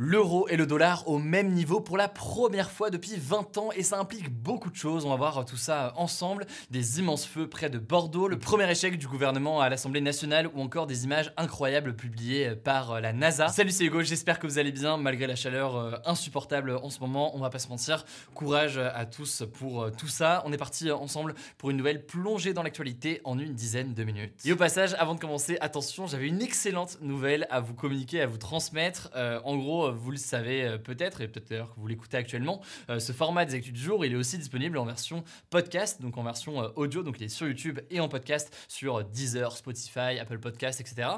L'euro et le dollar au même niveau pour la première fois depuis 20 ans et ça implique beaucoup de choses. On va voir tout ça ensemble. Des immenses feux près de Bordeaux, le premier échec du gouvernement à l'Assemblée nationale ou encore des images incroyables publiées par la NASA. Salut c'est Hugo, j'espère que vous allez bien malgré la chaleur euh, insupportable en ce moment. On va pas se mentir. Courage à tous pour euh, tout ça. On est parti ensemble pour une nouvelle plongée dans l'actualité en une dizaine de minutes. Et au passage, avant de commencer, attention, j'avais une excellente nouvelle à vous communiquer, à vous transmettre. Euh, en gros, vous le savez euh, peut-être, et peut-être que vous l'écoutez actuellement, euh, ce format des actus du jour, il est aussi disponible en version podcast, donc en version euh, audio, donc il est sur YouTube et en podcast sur Deezer, Spotify, Apple Podcast, etc.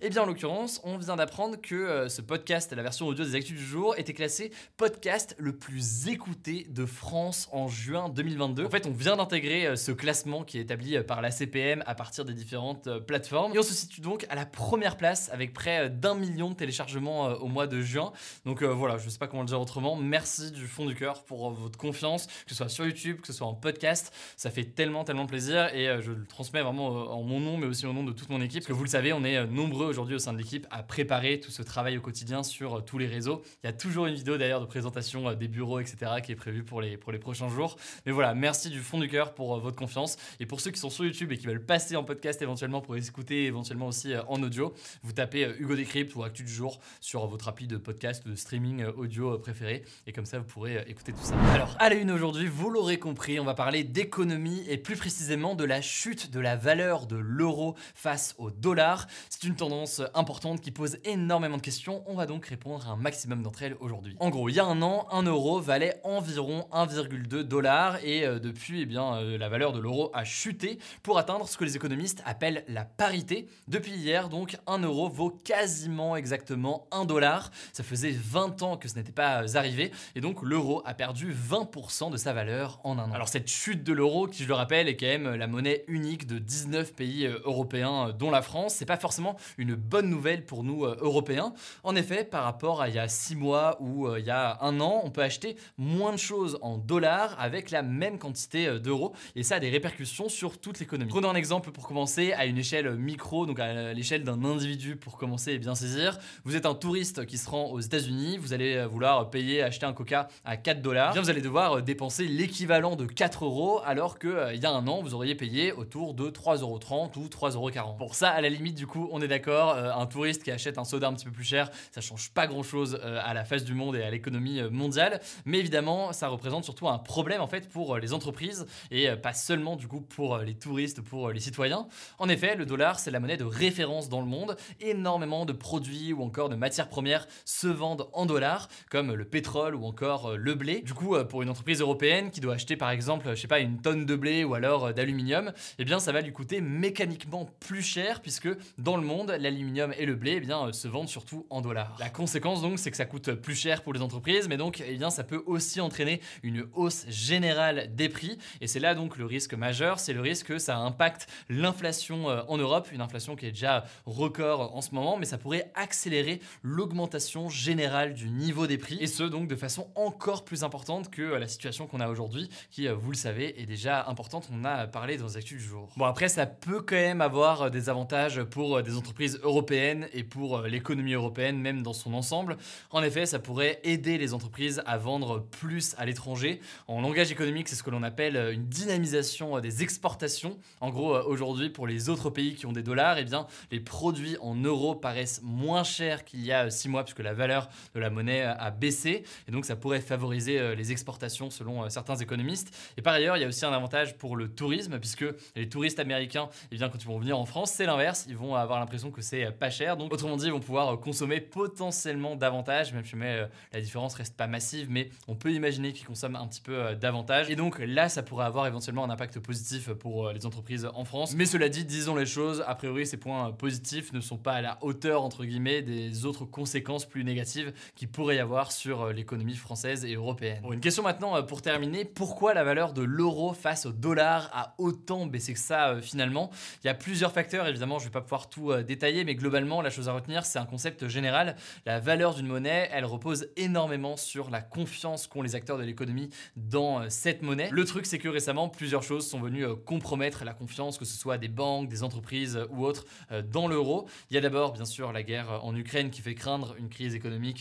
Et bien en l'occurrence, on vient d'apprendre que ce podcast, la version audio des actus du jour, était classé podcast le plus écouté de France en juin 2022. En fait, on vient d'intégrer ce classement qui est établi par la CPM à partir des différentes plateformes. Et on se situe donc à la première place avec près d'un million de téléchargements au mois de juin. Donc euh, voilà, je sais pas comment le dire autrement. Merci du fond du cœur pour euh, votre confiance, que ce soit sur YouTube, que ce soit en podcast. Ça fait tellement, tellement plaisir et euh, je le transmets vraiment en mon nom, mais aussi au nom de toute mon équipe. Parce que vous le savez, on est nombreux aujourd'hui au sein de l'équipe à préparer tout ce travail au quotidien sur tous les réseaux. Il y a toujours une vidéo d'ailleurs de présentation des bureaux, etc., qui est prévue pour les, pour les prochains jours. Mais voilà, merci du fond du cœur pour votre confiance. Et pour ceux qui sont sur YouTube et qui veulent passer en podcast éventuellement pour écouter éventuellement aussi en audio, vous tapez Hugo Décrypte ou Actu du jour sur votre appli de podcast de streaming euh, audio euh, préféré. Et comme ça, vous pourrez euh, écouter tout ça. Alors, à la une aujourd'hui, vous l'aurez compris, on va parler d'économie et plus précisément de la chute de la valeur de l'euro face au dollar. C'est une tendance importante qui pose énormément de questions. On va donc répondre à un maximum d'entre elles aujourd'hui. En gros, il y a un an, un euro valait environ 1,2 dollars et depuis, eh bien, la valeur de l'euro a chuté pour atteindre ce que les économistes appellent la parité. Depuis hier, donc, un euro vaut quasiment exactement 1 dollar. Ça faisait 20 ans que ce n'était pas arrivé et donc l'euro a perdu 20% de sa valeur en un an. Alors cette chute de l'euro, qui je le rappelle est quand même la monnaie unique de 19 pays euh, européens euh, dont la France, c'est pas forcément une bonne nouvelle pour nous euh, européens. En effet, par rapport à il y a 6 mois ou il y a un an, on peut acheter moins de choses en dollars avec la même quantité d'euros et ça a des répercussions sur toute l'économie. Prenons un exemple pour commencer à une échelle micro, donc à l'échelle d'un individu pour commencer et bien saisir. Vous êtes un touriste qui se rend aux États-Unis, vous allez euh, vouloir payer, acheter un coca à 4 dollars, vous allez devoir euh, dépenser l'équivalent de 4 euros, alors qu'il euh, y a un an, vous auriez payé autour de 3,30 euros ou 3,40 euros. Pour ça, à la limite, du coup, on est d'accord, un touriste qui achète un soda un petit peu plus cher, ça change pas grand chose à la face du monde et à l'économie mondiale, mais évidemment, ça représente surtout un problème en fait pour les entreprises et pas seulement du coup pour les touristes, pour les citoyens. En effet, le dollar, c'est la monnaie de référence dans le monde. Énormément de produits ou encore de matières premières se vendent en dollars, comme le pétrole ou encore euh, le blé. Du coup, euh, pour une entreprise européenne qui doit acheter par exemple, je sais pas, une tonne de blé ou alors euh, d'aluminium, eh bien ça va lui coûter mécaniquement plus cher puisque dans le monde, l'aluminium et le blé eh bien, se vendent surtout en dollars. La conséquence donc, c'est que ça coûte plus cher pour les entreprises, mais donc eh bien, ça peut aussi entraîner une hausse générale des prix. Et c'est là donc le risque majeur, c'est le risque que ça impacte l'inflation en Europe, une inflation qui est déjà record en ce moment, mais ça pourrait accélérer l'augmentation générale du niveau des prix, et ce donc de façon encore plus importante que la situation qu'on a aujourd'hui, qui, euh, vous le savez, est déjà importante. On a parlé dans les actus du jour. Bon, après, ça peut quand même avoir euh, des avantages pour euh, des entreprises européennes et pour l'économie européenne, même dans son ensemble. En effet, ça pourrait aider les entreprises à vendre plus à l'étranger. En langage économique, c'est ce que l'on appelle une dynamisation des exportations. En gros, aujourd'hui, pour les autres pays qui ont des dollars, et eh bien, les produits en euros paraissent moins chers qu'il y a six mois, puisque la valeur de la monnaie a baissé et donc ça pourrait favoriser les exportations selon certains économistes. Et par ailleurs, il y a aussi un avantage pour le tourisme puisque les touristes américains, eh bien, quand ils vont venir en France, c'est l'inverse, ils vont avoir l'impression que c'est pas cher. Donc autrement dit, ils vont pouvoir consommer potentiellement davantage, même si la différence reste pas massive, mais on peut imaginer qu'ils consomment un petit peu davantage. Et donc là, ça pourrait avoir éventuellement un impact positif pour les entreprises en France. Mais cela dit, disons les choses, a priori, ces points positifs ne sont pas à la hauteur, entre guillemets, des autres conséquences plus négatives qui pourrait y avoir sur euh, l'économie française et européenne. Une question maintenant euh, pour terminer, pourquoi la valeur de l'euro face au dollar a autant baissé que ça euh, finalement? Il y a plusieurs facteurs, évidemment, je ne vais pas pouvoir tout détailler, mais globalement, la chose à retenir, c'est un concept général. La valeur d'une monnaie, elle repose énormément sur la confiance qu'ont les acteurs de l'économie dans cette monnaie. Le truc, c'est que récemment, plusieurs choses sont venues compromettre la confiance, que ce soit des banques, des entreprises ou autres, dans l'euro. Il y a d'abord, bien sûr, la guerre en Ukraine qui fait craindre une crise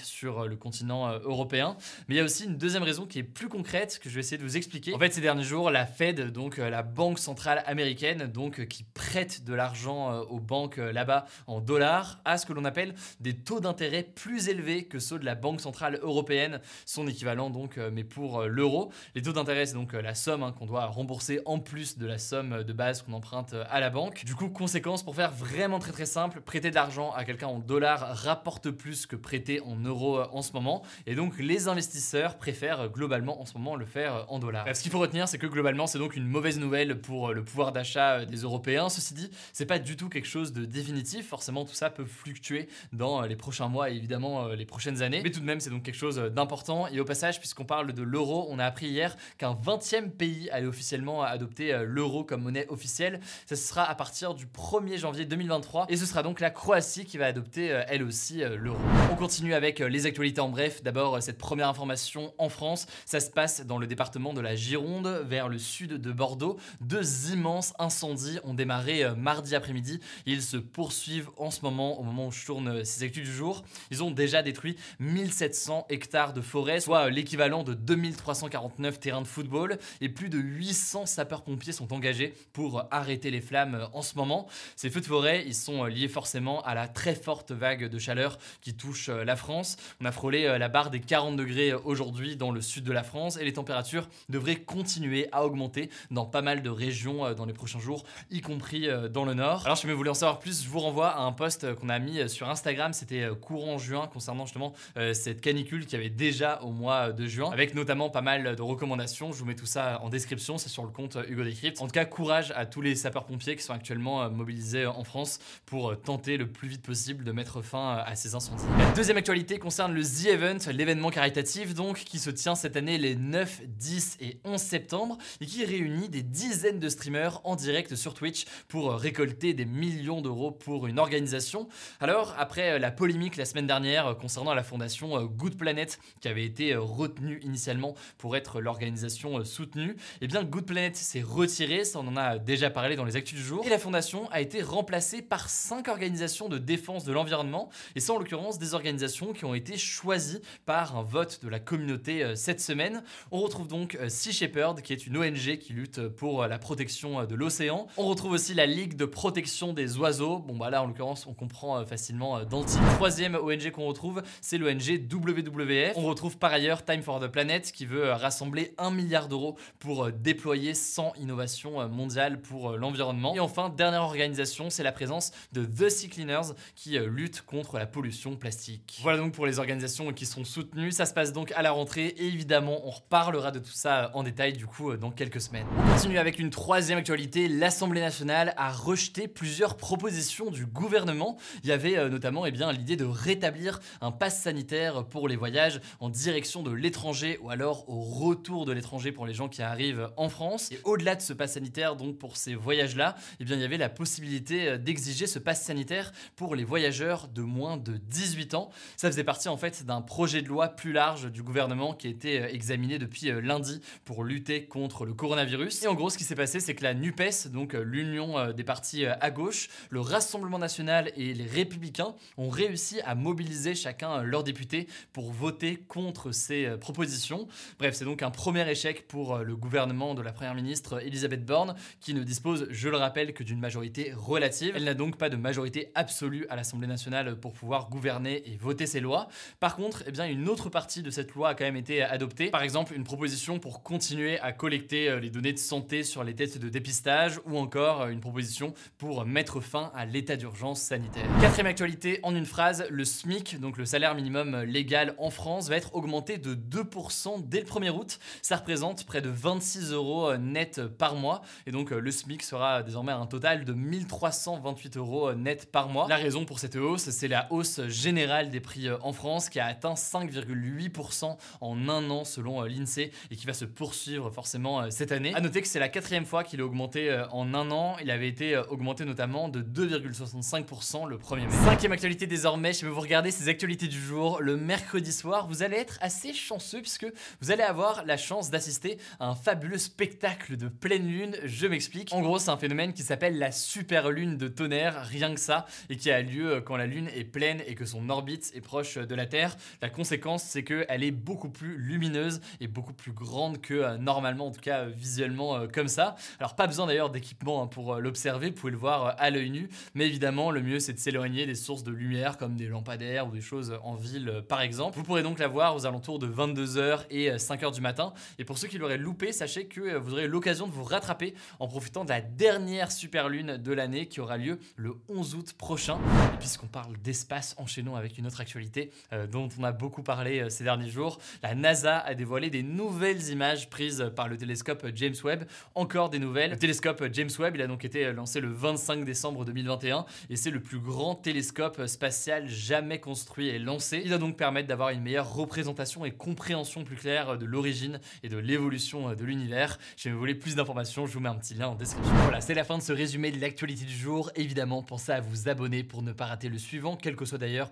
sur le continent européen. Mais il y a aussi une deuxième raison qui est plus concrète que je vais essayer de vous expliquer. En fait, ces derniers jours, la Fed, donc la banque centrale américaine, donc qui prête de l'argent aux banques là-bas en dollars, a ce que l'on appelle des taux d'intérêt plus élevés que ceux de la banque centrale européenne, son équivalent donc, mais pour l'euro. Les taux d'intérêt, c'est donc la somme hein, qu'on doit rembourser en plus de la somme de base qu'on emprunte à la banque. Du coup, conséquence, pour faire vraiment très très simple, prêter de l'argent à quelqu'un en dollars rapporte plus que prêter en euros en ce moment. Et donc, les investisseurs préfèrent globalement en ce moment le faire en dollars. Ce qu'il faut retenir, c'est que globalement, c'est donc une mauvaise nouvelle pour le pouvoir d'achat des Européens. Ceci dit, c'est pas du tout quelque chose de définitif. Forcément, tout ça peut fluctuer dans les prochains mois et évidemment les prochaines années. Mais tout de même, c'est donc quelque chose d'important. Et au passage, puisqu'on parle de l'euro, on a appris hier qu'un 20e pays allait officiellement adopter l'euro comme monnaie officielle. Ça sera à partir du 1er janvier 2023 et ce sera donc la Croatie qui va adopter euh, elle aussi euh, l'euro. On continue avec euh, les actualités en bref. D'abord, cette première information en France, ça se passe dans le département de la Gironde, vers le sud de Bordeaux. Deux immenses incendies ont démarré mardi après-midi. Ils se poursuivent en ce moment, au moment où je tourne ces actus du jour. Ils ont déjà détruit 1700 hectares de forêt, soit l'équivalent de 2349 terrains de football, et plus de 800 sapeurs-pompiers sont engagés pour arrêter les flammes en ce moment. Ces feux de forêt, ils sont liés forcément à la très forte vague de chaleur qui touche euh, la France. On a frôlé euh, la barre des 40 degrés euh, aujourd'hui dans le sud de la France et les températures devraient continuer à augmenter dans pas mal de régions dans les prochains jours, y compris dans le nord. Alors si vous voulez en savoir plus, je vous renvoie à un post qu'on a mis sur Instagram, c'était courant juin concernant justement cette canicule qui avait déjà au mois de juin, avec notamment pas mal de recommandations. Je vous mets tout ça en description, c'est sur le compte Hugo Decrypt. En tout cas, courage à tous les sapeurs-pompiers qui sont actuellement mobilisés en France pour tenter le plus vite possible de mettre fin à ces incendies. Deuxième actualité concerne le The Event, l'événement caritatif donc qui se tient cette année les 9, 10 et 11 septembre et qui réunit des dizaines de streamers en direct sur Twitch pour récolter des millions d'euros pour une organisation. Alors après la polémique la semaine dernière concernant la fondation Good Planet qui avait été retenue initialement pour être l'organisation soutenue, eh bien Good Planet s'est retiré, ça on en a déjà parlé dans les actus du jour, et la fondation a été remplacée par cinq organisations de défense de l'environnement, et c'est en l'occurrence des organisations qui ont été choisies par un vote de la communauté euh, cette semaine. On retrouve donc euh, Sea Shepherd, qui est une ONG qui lutte pour euh, la protection de l'océan. On retrouve aussi la Ligue de protection des oiseaux. Bon bah là en l'occurrence on comprend facilement dans le titre. Troisième ONG qu'on retrouve, c'est l'ONG WWF. On retrouve par ailleurs Time for the Planet qui veut rassembler un milliard d'euros pour déployer 100 innovations mondiales pour l'environnement. Et enfin, dernière organisation, c'est la présence de The Sea Cleaners qui lutte contre la pollution plastique. Voilà donc pour les organisations qui sont soutenues. Ça se passe donc à la rentrée et évidemment, on reparlera de tout ça euh, en détail du coup euh, dans quelques semaines. On continue avec une troisième actualité. L'Assemblée nationale a rejeté plusieurs propositions du gouvernement. Il y avait notamment eh l'idée de rétablir un pass sanitaire pour les voyages en direction de l'étranger ou alors au retour de l'étranger pour les gens qui arrivent en France. Et au-delà de ce pass sanitaire, donc pour ces voyages-là, eh il y avait la possibilité d'exiger ce pass sanitaire pour les voyageurs de moins de 18 ans. Ça faisait partie en fait d'un projet de loi plus large du gouvernement qui a été euh, examiné depuis euh, lundi pour lutter contre le coronavirus. Et en gros, ce qui s'est passé, c'est que la NUPES, donc euh, l'union des partis à gauche, le Rassemblement national et les Républicains ont réussi à mobiliser chacun leurs députés pour voter contre ces propositions. Bref, c'est donc un premier échec pour le gouvernement de la Première ministre Elisabeth Borne, qui ne dispose, je le rappelle, que d'une majorité relative. Elle n'a donc pas de majorité absolue à l'Assemblée nationale pour pouvoir gouverner et voter ces lois. Par contre, eh bien, une autre partie de cette loi a quand même été adoptée. Par exemple, une proposition pour continuer à collecter euh, les données de santé sur les tests de dépistage ou encore une proposition pour mettre fin à l'état d'urgence sanitaire. Quatrième actualité, en une phrase, le SMIC, donc le salaire minimum légal en France, va être augmenté de 2% dès le 1er août. Ça représente près de 26 euros net par mois et donc le SMIC sera désormais un total de 1328 euros net par mois. La raison pour cette hausse, c'est la hausse générale des prix en France qui a atteint 5,8% en un an selon l'INSEE et qui va se poursuivre forcément cette année. A noter que c'est la quatrième fois qu'il est augmenté en un an. Il avait été augmenté notamment de 2,65% le 1er mai. Cinquième actualité désormais, je vais vous regarder ces actualités du jour. Le mercredi soir, vous allez être assez chanceux puisque vous allez avoir la chance d'assister à un fabuleux spectacle de pleine lune. Je m'explique. En gros, c'est un phénomène qui s'appelle la super lune de tonnerre, rien que ça, et qui a lieu quand la lune est pleine et que son orbite est proche de la Terre. La conséquence, c'est qu'elle est beaucoup plus lumineuse et beaucoup plus grande que euh, normalement, en tout cas visuellement euh, comme ça. Alors pas besoin d'ailleurs d'équipement hein, pour euh, l'observer, vous pouvez le voir à l'œil nu, mais évidemment le mieux c'est de s'éloigner des sources de lumière comme des lampadaires ou des choses en ville par exemple. Vous pourrez donc la voir aux alentours de 22h et 5h du matin. Et pour ceux qui l'auraient loupé, sachez que vous aurez l'occasion de vous rattraper en profitant de la dernière super lune de l'année qui aura lieu le 11 août prochain. Et puisqu'on parle d'espace, enchaînons avec une autre actualité dont on a beaucoup parlé ces derniers jours. La NASA a dévoilé des nouvelles images prises par le télescope James Webb. Encore des nouvelles. Le télescope James Webb, il a donc été lancé le 25 décembre 2021 et c'est le plus grand télescope spatial jamais construit et lancé. Il va donc permettre d'avoir une meilleure représentation et compréhension plus claire de l'origine et de l'évolution de l'univers. Si vous voulez plus d'informations, je vous mets un petit lien en description. Voilà, c'est la fin de ce résumé de l'actualité du jour. Évidemment, pensez à vous abonner pour ne pas rater le suivant, quelle que soit d'ailleurs